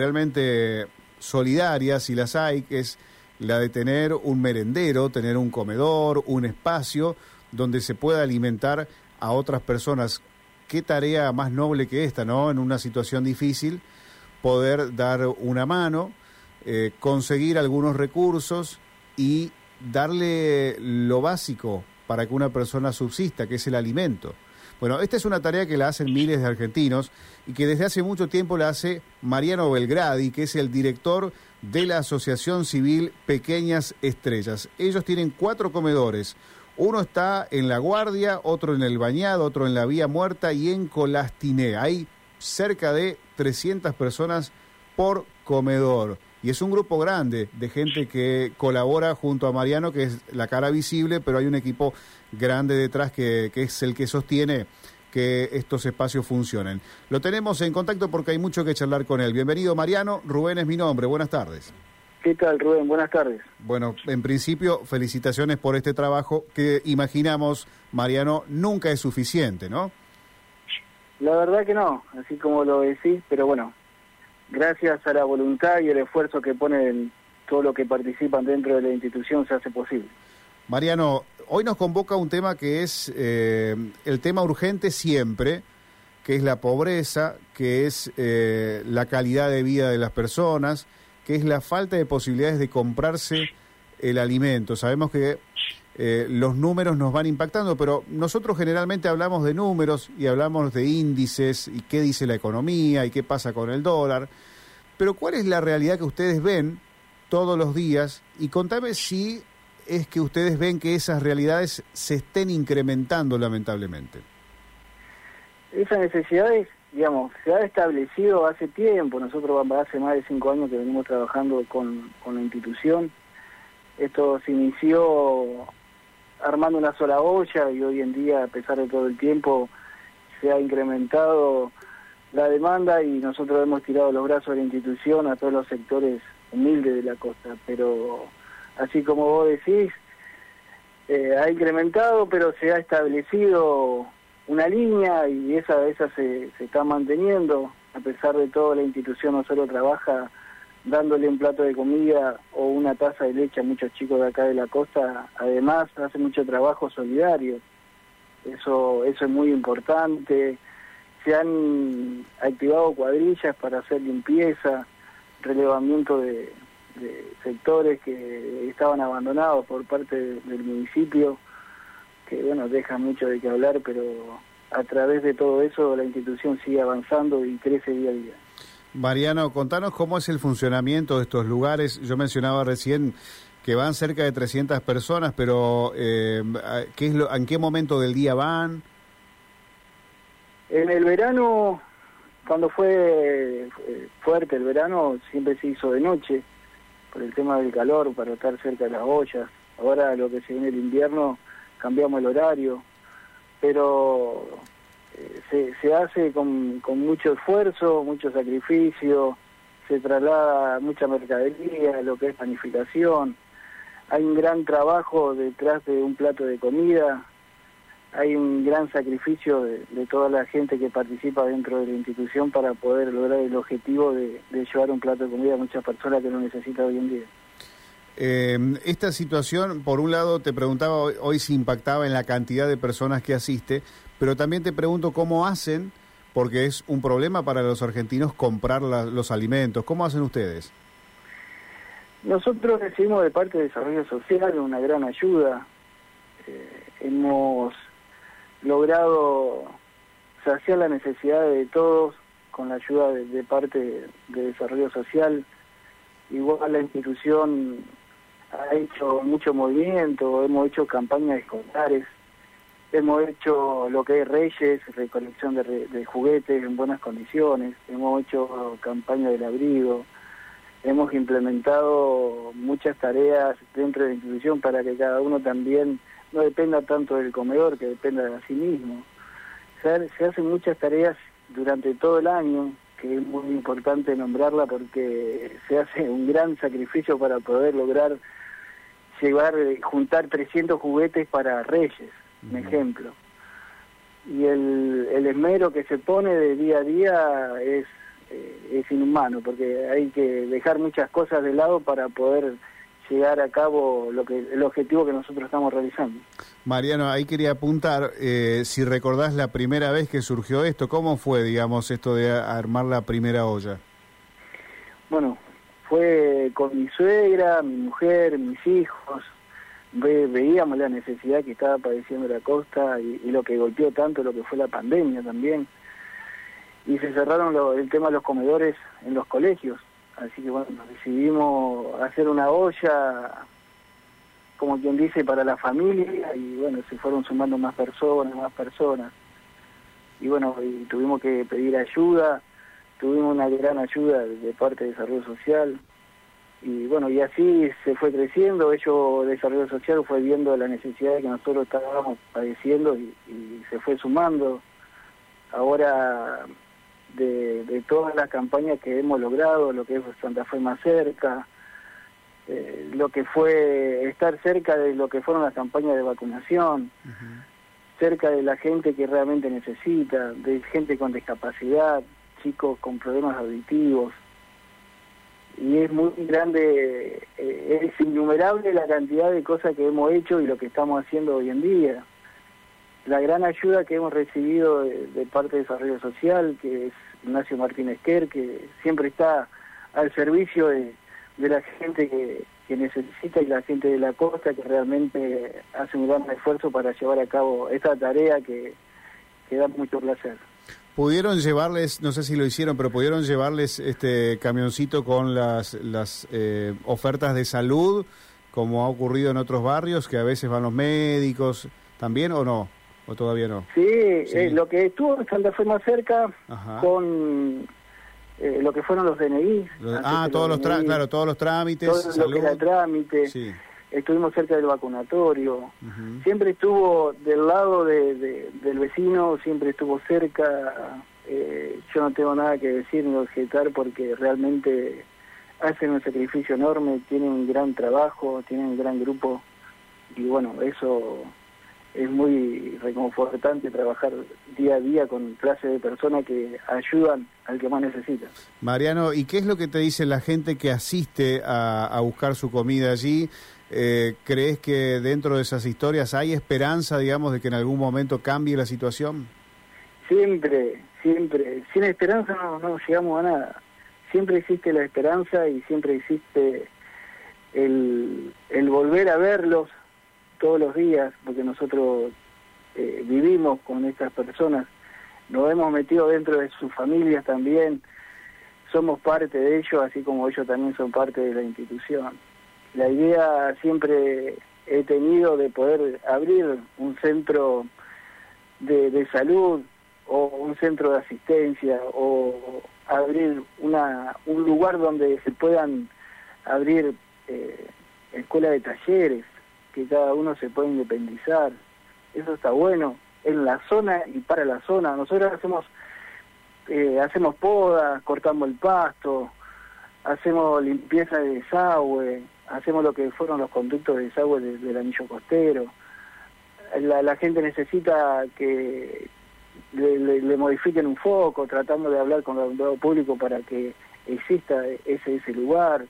realmente solidarias, si las hay, que es la de tener un merendero, tener un comedor, un espacio donde se pueda alimentar a otras personas. Qué tarea más noble que esta, ¿no? En una situación difícil, poder dar una mano, eh, conseguir algunos recursos y darle lo básico para que una persona subsista, que es el alimento. Bueno, esta es una tarea que la hacen miles de argentinos y que desde hace mucho tiempo la hace Mariano Belgradi, que es el director de la Asociación Civil Pequeñas Estrellas. Ellos tienen cuatro comedores. Uno está en La Guardia, otro en El Bañado, otro en La Vía Muerta y en Colastiné. Hay cerca de 300 personas por comedor. Y es un grupo grande de gente que colabora junto a Mariano, que es la cara visible, pero hay un equipo grande detrás que, que es el que sostiene que estos espacios funcionen. Lo tenemos en contacto porque hay mucho que charlar con él. Bienvenido Mariano, Rubén es mi nombre, buenas tardes. ¿Qué tal Rubén? Buenas tardes. Bueno, en principio, felicitaciones por este trabajo que imaginamos, Mariano, nunca es suficiente, ¿no? La verdad que no, así como lo decís, pero bueno, gracias a la voluntad y el esfuerzo que ponen todos los que participan dentro de la institución se hace posible. Mariano, hoy nos convoca un tema que es eh, el tema urgente siempre, que es la pobreza, que es eh, la calidad de vida de las personas, que es la falta de posibilidades de comprarse el alimento. Sabemos que eh, los números nos van impactando, pero nosotros generalmente hablamos de números y hablamos de índices y qué dice la economía y qué pasa con el dólar. Pero ¿cuál es la realidad que ustedes ven todos los días? Y contame si es que ustedes ven que esas realidades se estén incrementando lamentablemente. Esas necesidades, digamos, se ha establecido hace tiempo. Nosotros hace más de cinco años que venimos trabajando con, con la institución. Esto se inició armando una sola olla y hoy en día, a pesar de todo el tiempo, se ha incrementado la demanda y nosotros hemos tirado los brazos de la institución a todos los sectores humildes de la costa. Pero así como vos decís, eh, ha incrementado, pero se ha establecido una línea y esa, esa se, se está manteniendo. A pesar de todo, la institución no solo trabaja dándole un plato de comida o una taza de leche a muchos chicos de acá de la costa, además hace mucho trabajo solidario. Eso, eso es muy importante. Se han activado cuadrillas para hacer limpieza, relevamiento de, sectores que estaban abandonados por parte del municipio, que bueno, deja mucho de qué hablar, pero a través de todo eso la institución sigue avanzando y crece día a día. Mariano, contanos cómo es el funcionamiento de estos lugares. Yo mencionaba recién que van cerca de 300 personas, pero eh, ¿qué es lo, ¿en qué momento del día van? En el verano, cuando fue fuerte el verano, siempre se hizo de noche, el tema del calor, para estar cerca de las ollas. Ahora lo que se viene el invierno, cambiamos el horario, pero se, se hace con, con mucho esfuerzo, mucho sacrificio, se traslada mucha mercadería, lo que es planificación. Hay un gran trabajo detrás de un plato de comida, hay un gran sacrificio de, toda la gente que participa dentro de la institución para poder lograr el objetivo de, de llevar un plato de comida a muchas personas que lo necesitan hoy en día. Eh, esta situación, por un lado, te preguntaba hoy, hoy si impactaba en la cantidad de personas que asiste, pero también te pregunto cómo hacen, porque es un problema para los argentinos comprar los alimentos. ¿Cómo hacen ustedes? Nosotros recibimos de parte de Desarrollo Social una gran ayuda. Eh, hemos logrado saciar la necesidad de todos con la ayuda de, parte de Desarrollo Social. Igual la institución ha hecho mucho movimiento, hemos hecho campañas escolares Hemos hecho lo que es Reyes, recolección de, juguetes en buenas condiciones, hemos hecho campaña del abrigo, hemos implementado muchas tareas dentro de la institución para que cada uno también no dependa tanto del comedor, que dependa de sí mismo. Se, se hacen muchas tareas durante todo el año, que es muy importante nombrarla porque se hace un gran sacrificio para poder lograr llevar, juntar 300 juguetes para Reyes un ejemplo. Y el, el esmero que se pone de día a día es, eh, es inhumano, porque hay que dejar muchas cosas de lado para poder llegar a cabo lo que el objetivo que nosotros estamos realizando. Mariano, ahí quería apuntar, eh, si recordás la primera vez que surgió esto, ¿cómo fue, digamos, esto de armar la primera olla? Bueno, fue con mi suegra, mi mujer, mis hijos, veíamos la necesidad que estaba padeciendo la costa y, lo que golpeó tanto lo que fue la pandemia también. Y se cerraron el tema de los comedores en los colegios. Así que bueno, decidimos hacer una olla, como quien dice, para la familia y bueno, se fueron sumando más personas, más personas. Y bueno, y tuvimos que pedir ayuda, tuvimos una gran ayuda de parte de Desarrollo Social, y bueno, y así se fue creciendo, ello desarrollo social fue viendo la necesidad que nosotros estábamos padeciendo y, se fue sumando. Ahora, de, de, todas las campañas que hemos logrado, lo que es Santa Fe más cerca, eh, lo que fue estar cerca de lo que fueron las campañas de vacunación, cerca de la gente que realmente necesita, de gente con discapacidad, chicos con problemas auditivos, y es muy grande, eh, es innumerable la cantidad de cosas que hemos hecho y lo que estamos haciendo hoy en día. La gran ayuda que hemos recibido de, parte de Desarrollo Social, que es Ignacio Martínez Quer, que siempre está al servicio de, la gente que, que necesita y la gente de la costa que realmente hace un gran esfuerzo para llevar a cabo esta tarea que, que da mucho placer pudieron llevarles, no sé si lo hicieron, pero pudieron llevarles este camioncito con las, las eh, ofertas de salud, como ha ocurrido en otros barrios, que a veces van los médicos, ¿también o no? ¿O todavía no? Sí, eh, lo que estuvo en Santa Fe más cerca con eh, lo que fueron los DNI. ah, todos los, claro, todos los trámites. Todo lo que era trámite. Estuvimos cerca del vacunatorio. Siempre estuvo del lado de, del vecino, siempre estuvo cerca. Eh, yo no tengo nada que decir ni objetar porque realmente hacen un sacrificio enorme, tienen un gran trabajo, tienen un gran grupo y bueno, eso es muy reconfortante trabajar día a día con clases de personas que ayudan al que más necesita. Mariano, ¿y qué es lo que te dice la gente que asiste a, a buscar su comida allí? Eh, ¿Crees que dentro de esas historias hay esperanza, digamos, de que en algún momento cambie la situación? Siempre, siempre. Sin esperanza no, no llegamos a nada. Siempre existe la esperanza y siempre existe el, el volver a verlos, todos los días, porque nosotros eh, vivimos con estas personas, nos hemos metido dentro de sus familias también, somos parte de ellos, así como ellos también son parte de la institución. La idea siempre he tenido de poder abrir un centro de, salud o un centro de asistencia o abrir una, un lugar donde se puedan abrir eh, escuelas de talleres que cada uno se pueda independizar. Eso está bueno en la zona y para la zona. Nosotros hacemos eh, hacemos podas, cortamos el pasto, hacemos limpieza de desagüe, hacemos lo que fueron los conductos de desagüe del anillo costero. La, gente necesita que le, modifiquen un foco, tratando de hablar con el público para que exista ese, ese lugar.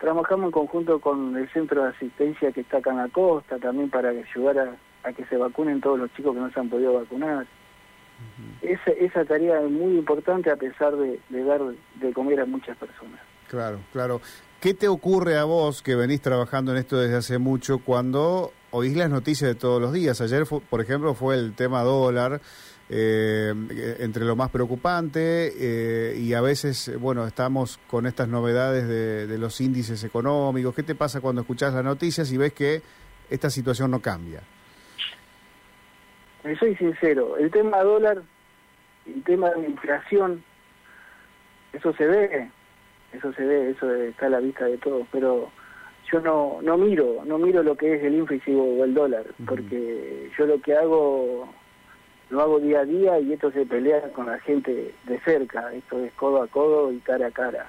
Trabajamos en conjunto con el centro de asistencia que está acá en la costa, también para ayudar a, que se vacunen todos los chicos que no se han podido vacunar. esa, esa tarea es muy importante a pesar de, dar de comer a muchas personas. Claro, claro. ¿Qué te ocurre a vos que venís trabajando en esto desde hace mucho cuando oís las noticias de todos los días? Ayer, por ejemplo, fue el tema dólar. Eh, entre lo más preocupante eh, y a veces, bueno, estamos con estas novedades de, los índices económicos. ¿Qué te pasa cuando escuchás las noticias y ves que esta situación no cambia? Soy sincero, el tema dólar, el tema de inflación, eso se ve, eso se ve, eso está a la vista de todos, pero yo no, no miro, no miro lo que es el índice o el dólar, porque yo lo que hago lo hago día a día y esto se pelea con la gente de cerca, esto es codo a codo y cara a cara.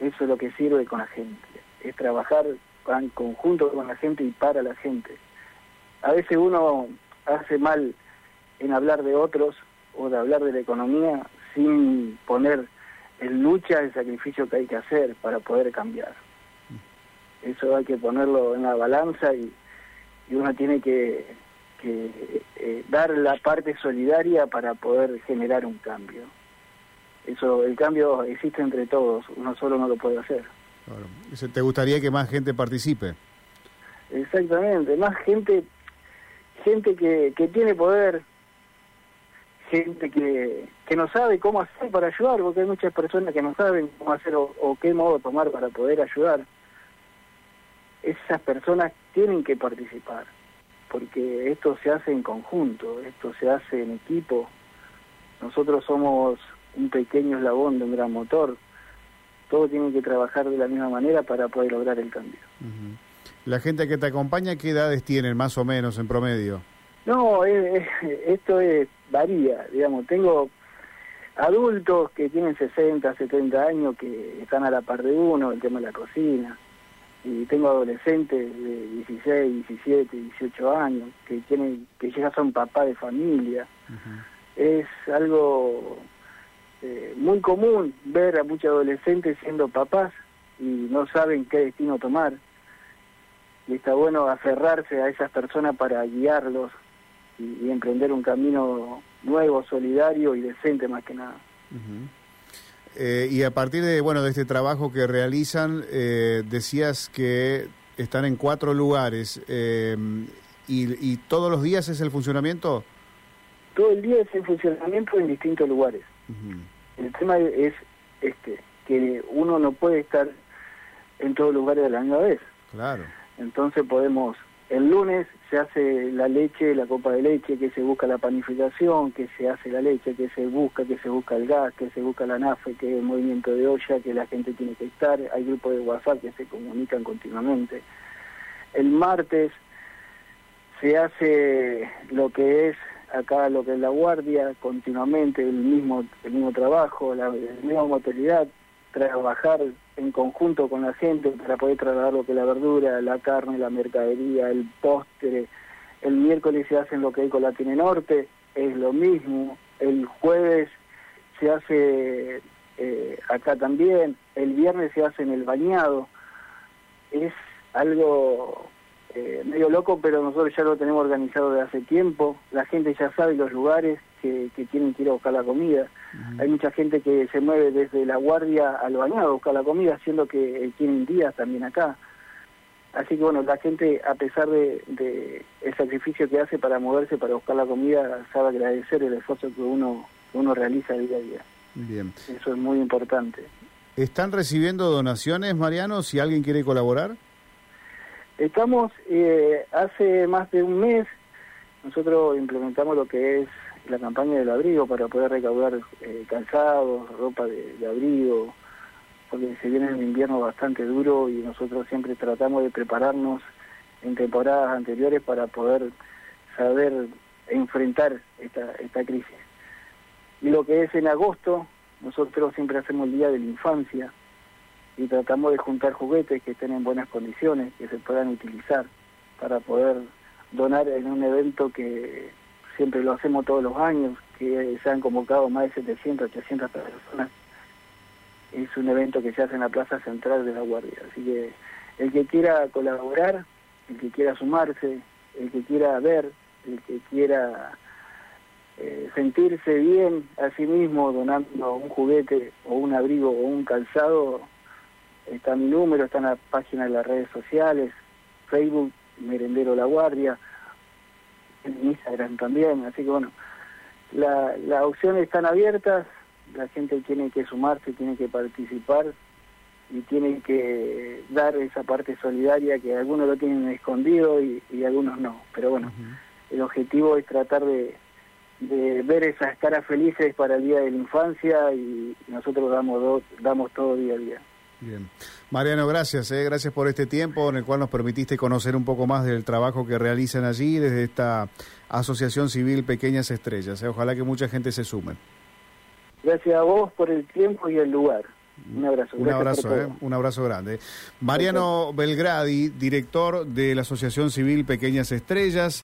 Eso es lo que sirve con la gente, es trabajar en conjunto con la gente y para la gente. A veces uno hace mal en hablar de otros o de hablar de la economía sin poner el lucha, el sacrificio que hay que hacer para poder cambiar. Eso hay que ponerlo en la balanza y, uno tiene que eh, dar la parte solidaria para poder generar un cambio. Eso, el cambio existe entre todos, uno solo no lo puede hacer. ¿Te gustaría que más gente participe? Exactamente, más gente, gente que, que tiene poder, gente que, que no sabe cómo hacer para ayudar, porque hay muchas personas que no saben cómo hacer o, qué modo tomar para poder ayudar. Esas personas tienen que participar, porque esto se hace en conjunto, esto se hace en equipo. Nosotros somos un pequeño eslabón de un gran motor. Todo tiene que trabajar de la misma manera para poder lograr el cambio. ¿La gente que te acompaña qué edades tienen más o menos en promedio? No, esto es varía, digamos. Tengo adultos que tienen 60, 70 años que están a la par de uno, el tema de la cocina. Y tengo adolescentes de 16, 17, 18 años que tienen que ya son papá de familia. Es algo eh, muy común ver a muchos adolescentes siendo papás y no saben qué destino tomar. Y está bueno aferrarse a esas personas para guiarlos y, emprender un camino nuevo, solidario y decente más que nada. Eh, y a partir de bueno de este trabajo que realizan, eh, decías que están en cuatro lugares y, todos los días es el funcionamiento. Todo el día es el funcionamiento en distintos lugares. El tema es este que uno no puede estar en todos lugares a la misma vez. Claro. Entonces podemos el lunes se hace la leche, la copa de leche, que se busca la panificación, que se hace la leche, que se busca, que se busca el gas, que se busca la nafe, que es el movimiento de olla, que la gente tiene que estar. Hay grupos de WhatsApp que se comunican continuamente. El martes se hace lo que es acá lo que es la guardia, continuamente el mismo, el mismo trabajo, la, misma modalidad, trabajar en conjunto con la gente para poder trasladar lo que la verdura, la carne, la mercadería, el postre. El miércoles se hace en lo que hay con la Norte, es lo mismo. El jueves se hace eh, acá también, el viernes se hace en el bañado. Es algo eh, medio loco, pero nosotros ya lo tenemos organizado de hace tiempo. La gente ya sabe los lugares que, tienen que ir a buscar la comida. Hay mucha gente que se mueve desde la guardia al bañado a buscar la comida, haciendo que eh, tienen días también acá. Así que bueno, la gente, a pesar de, el sacrificio que hace para moverse, para buscar la comida, sabe agradecer el esfuerzo que uno, uno realiza día a día. Bien. Eso es muy importante. ¿Están recibiendo donaciones, Mariano, si alguien quiere colaborar? Estamos, eh, hace más de un mes, nosotros implementamos lo que es la campaña del abrigo para poder recaudar eh, calzados, ropa de, abrigo, porque se viene un invierno bastante duro y nosotros siempre tratamos de prepararnos en temporadas anteriores para poder saber enfrentar esta, esta crisis. Y lo que es en agosto, nosotros siempre hacemos el Día de la Infancia, y tratamos de juntar juguetes que estén en buenas condiciones, que se puedan utilizar para poder donar en un evento que siempre lo hacemos todos los años, que se han convocado más de 700, 800 personas. Es un evento que se hace en la Plaza Central de la Guardia. Así que el que quiera colaborar, el que quiera sumarse, el que quiera ver, el que quiera eh, sentirse bien a sí mismo donando un juguete o un abrigo o un calzado, está mi número, está en la página de las redes sociales, Facebook, Merendero La Guardia, en Instagram también, así que bueno, la, las opciones están abiertas, la gente tiene que sumarse, tiene que participar y tiene que dar esa parte solidaria que algunos lo tienen escondido y, algunos no, pero bueno, el objetivo es tratar de, de ver esas caras felices para el Día de la Infancia y nosotros damos, damos todo día a día. Bien. Mariano, gracias, eh, gracias por este tiempo en el cual nos permitiste conocer un poco más del trabajo que realizan allí desde esta Asociación Civil Pequeñas Estrellas. Eh. Ojalá que mucha gente se sume. Gracias a vos por el tiempo y el lugar. Un abrazo. Un abrazo, eh, un abrazo grande. Mariano Belgradi, director de la Asociación Civil Pequeñas Estrellas.